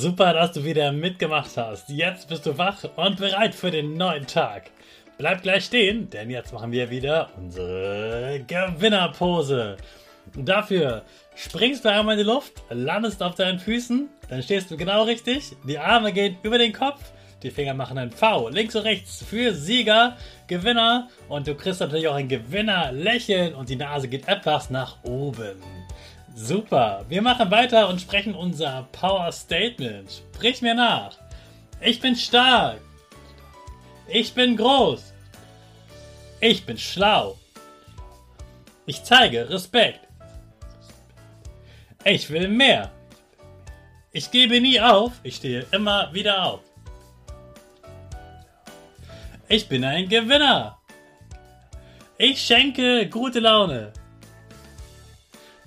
Super, dass du wieder mitgemacht hast. Jetzt bist du wach und bereit für den neuen Tag. Bleib gleich stehen, denn jetzt machen wir wieder unsere Gewinnerpose. Dafür springst du einmal in die Luft, landest auf deinen Füßen, dann stehst du genau richtig, die Arme gehen über den Kopf, die Finger machen ein V, links und rechts für Sieger, Gewinner und du kriegst natürlich auch ein Gewinner-Lächeln und die Nase geht etwas nach oben. Super, wir machen weiter und sprechen unser Power Statement. Sprich mir nach. Ich bin stark. Ich bin groß. Ich bin schlau. Ich zeige Respekt. Ich will mehr. Ich gebe nie auf. Ich stehe immer wieder auf. Ich bin ein Gewinner. Ich schenke gute Laune.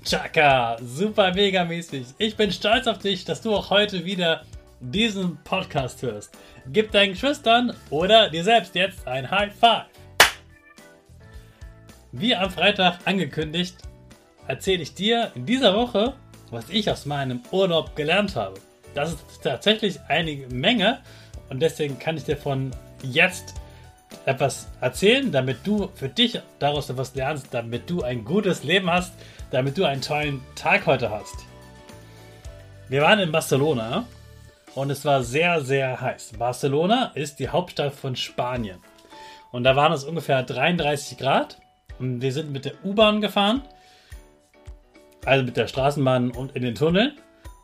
Chaka, super mega mäßig. Ich bin stolz auf dich, dass du auch heute wieder diesen Podcast hörst. Gib deinen Geschwistern oder dir selbst jetzt ein High Five. Wie am Freitag angekündigt, erzähle ich dir in dieser Woche, was ich aus meinem Urlaub gelernt habe. Das ist tatsächlich eine Menge und deswegen kann ich dir von jetzt etwas erzählen, damit du für dich daraus etwas lernst, damit du ein gutes Leben hast, damit du einen tollen Tag heute hast. Wir waren in Barcelona und es war sehr, sehr heiß. Barcelona ist die Hauptstadt von Spanien. Und da waren es ungefähr 33 Grad. Und wir sind mit der U-Bahn gefahren. Also mit der Straßenbahn und in den Tunneln.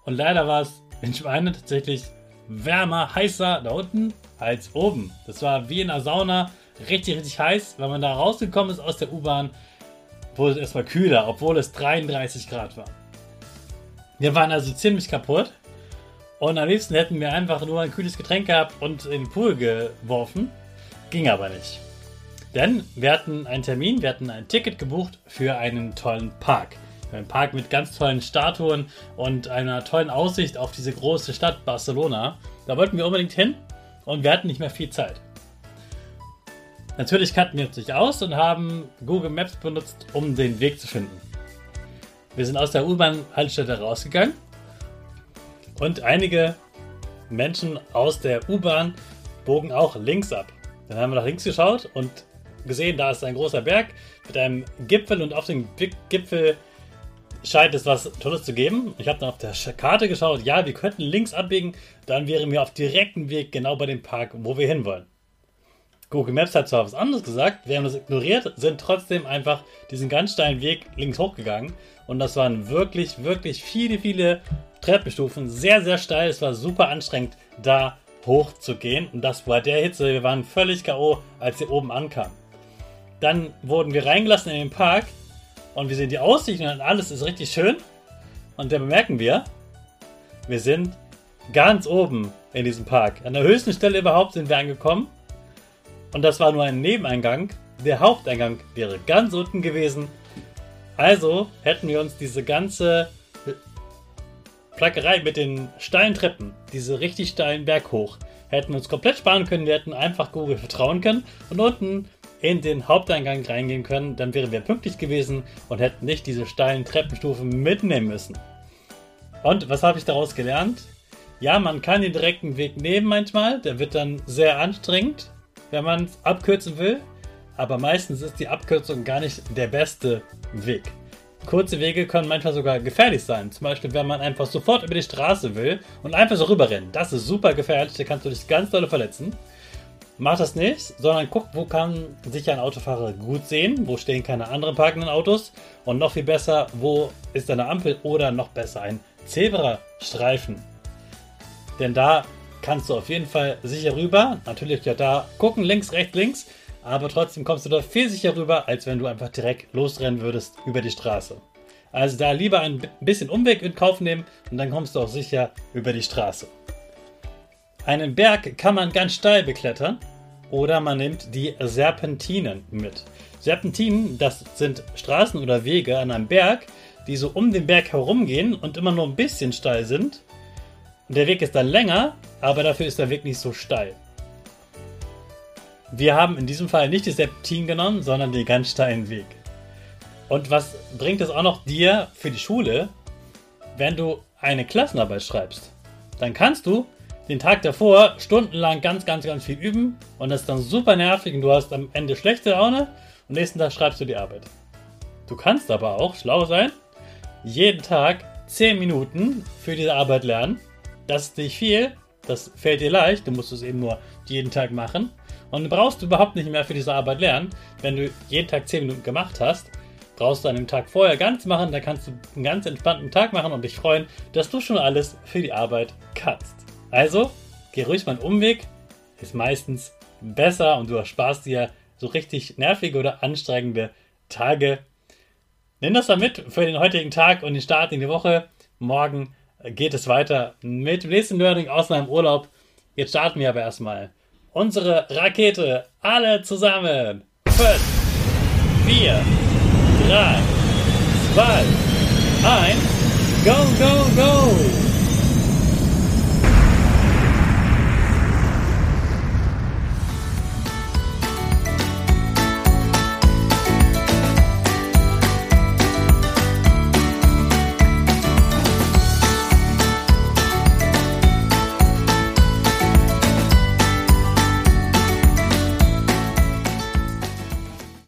Und leider war es in Spanien tatsächlich wärmer, heißer da unten als oben. Das war wie in einer Sauna. Richtig, richtig heiß. Wenn man da rausgekommen ist aus der U-Bahn, wurde es erstmal kühler, obwohl es 33 Grad war. Wir waren also ziemlich kaputt. Und am liebsten hätten wir einfach nur ein kühles Getränk gehabt und in den Pool geworfen. Ging aber nicht. Denn wir hatten einen Termin, wir hatten ein Ticket gebucht für einen tollen Park. Ein Park mit ganz tollen Statuen und einer tollen Aussicht auf diese große Stadt Barcelona. Da wollten wir unbedingt hin und wir hatten nicht mehr viel Zeit. Natürlich kannten wir uns nicht aus und haben Google Maps benutzt, um den Weg zu finden. Wir sind aus der U-Bahn-Haltestelle rausgegangen und einige Menschen aus der U-Bahn bogen auch links ab. Dann haben wir nach links geschaut und gesehen, da ist ein großer Berg mit einem Gipfel und auf dem Gipfel scheint es was Tolles zu geben. Ich habe dann auf der Karte geschaut, ja, wir könnten links abbiegen, dann wären wir auf direktem Weg genau bei dem Park, wo wir hinwollen. Google Maps hat zwar was anderes gesagt, wir haben das ignoriert, sind trotzdem einfach diesen ganz steilen Weg links hochgegangen. Und das waren wirklich, wirklich viele, viele Treppenstufen. Sehr, sehr steil. Es war super anstrengend, da hochzugehen. Und das war der Hitze. Wir waren völlig K.O., als wir oben ankamen. Dann wurden wir reingelassen in den Park und wir sehen die Aussicht und alles ist richtig schön. Und dann bemerken wir, wir sind ganz oben in diesem Park. An der höchsten Stelle überhaupt sind wir angekommen. Und das war nur ein Nebeneingang. Der Haupteingang wäre ganz unten gewesen. Also hätten wir uns diese ganze Plackerei mit den steilen Treppen, diese richtig steilen Berg hoch, hätten wir uns komplett sparen können. Wir hätten einfach Google vertrauen können und unten in den Haupteingang reingehen können. Dann wären wir pünktlich gewesen und hätten nicht diese steilen Treppenstufen mitnehmen müssen. Und was habe ich daraus gelernt? Ja, man kann den direkten Weg nehmen manchmal. Der wird dann sehr anstrengend, wenn man es abkürzen will. Aber meistens ist die Abkürzung gar nicht der beste Weg. Kurze Wege können manchmal sogar gefährlich sein. Zum Beispiel, wenn man einfach sofort über die Straße will und einfach so rüberrennen. Das ist super gefährlich, da kannst du dich ganz doll verletzen. Mach das nicht, sondern guck, wo kann sich ein Autofahrer gut sehen, wo stehen keine anderen parkenden Autos und noch viel besser, wo ist eine Ampel oder noch besser ein Zebrastreifen. Denn da kannst du auf jeden Fall sicher rüber. Natürlich ja da gucken, links, rechts, links. Aber trotzdem kommst du da viel sicher rüber, als wenn du einfach direkt losrennen würdest über die Straße. Also da lieber ein bisschen Umweg in Kauf nehmen und dann kommst du auch sicher über die Straße. Einen Berg kann man ganz steil beklettern oder man nimmt die Serpentinen mit. Serpentinen, das sind Straßen oder Wege an einem Berg, die so um den Berg herumgehen und immer nur ein bisschen steil sind. Der Weg ist dann länger, aber dafür ist der Weg nicht so steil. Wir haben in diesem Fall nicht die Serpentinen genommen, sondern den ganz steilen Weg. Und was bringt es auch noch dir für die Schule, wenn du eine Klassenarbeit schreibst? Dann kannst du den Tag davor stundenlang ganz, ganz, ganz viel üben und das ist dann super nervig und du hast am Ende schlechte Laune und nächsten Tag schreibst du die Arbeit. Du kannst aber auch schlau sein, jeden Tag 10 Minuten für diese Arbeit lernen. Das ist nicht viel, das fällt dir leicht, du musst es eben nur jeden Tag machen. Und du brauchst überhaupt nicht mehr für diese Arbeit lernen. Wenn du jeden Tag 10 Minuten gemacht hast, brauchst du an dem Tag vorher ganz machen, dann kannst du einen ganz entspannten Tag machen und dich freuen, dass du schon alles für die Arbeit kannst. Also, geh ruhig mal einen Umweg, ist meistens besser und du ersparst dir so richtig nervige oder anstrengende Tage. Nimm das mal mit für den heutigen Tag und den Start in die Woche. Morgen geht es weiter mit dem nächsten Learning aus meinem Urlaub. Jetzt starten wir aber erstmal unsere Rakete. Alle zusammen. 5, 4, 3, 2, 1. Go, go, go!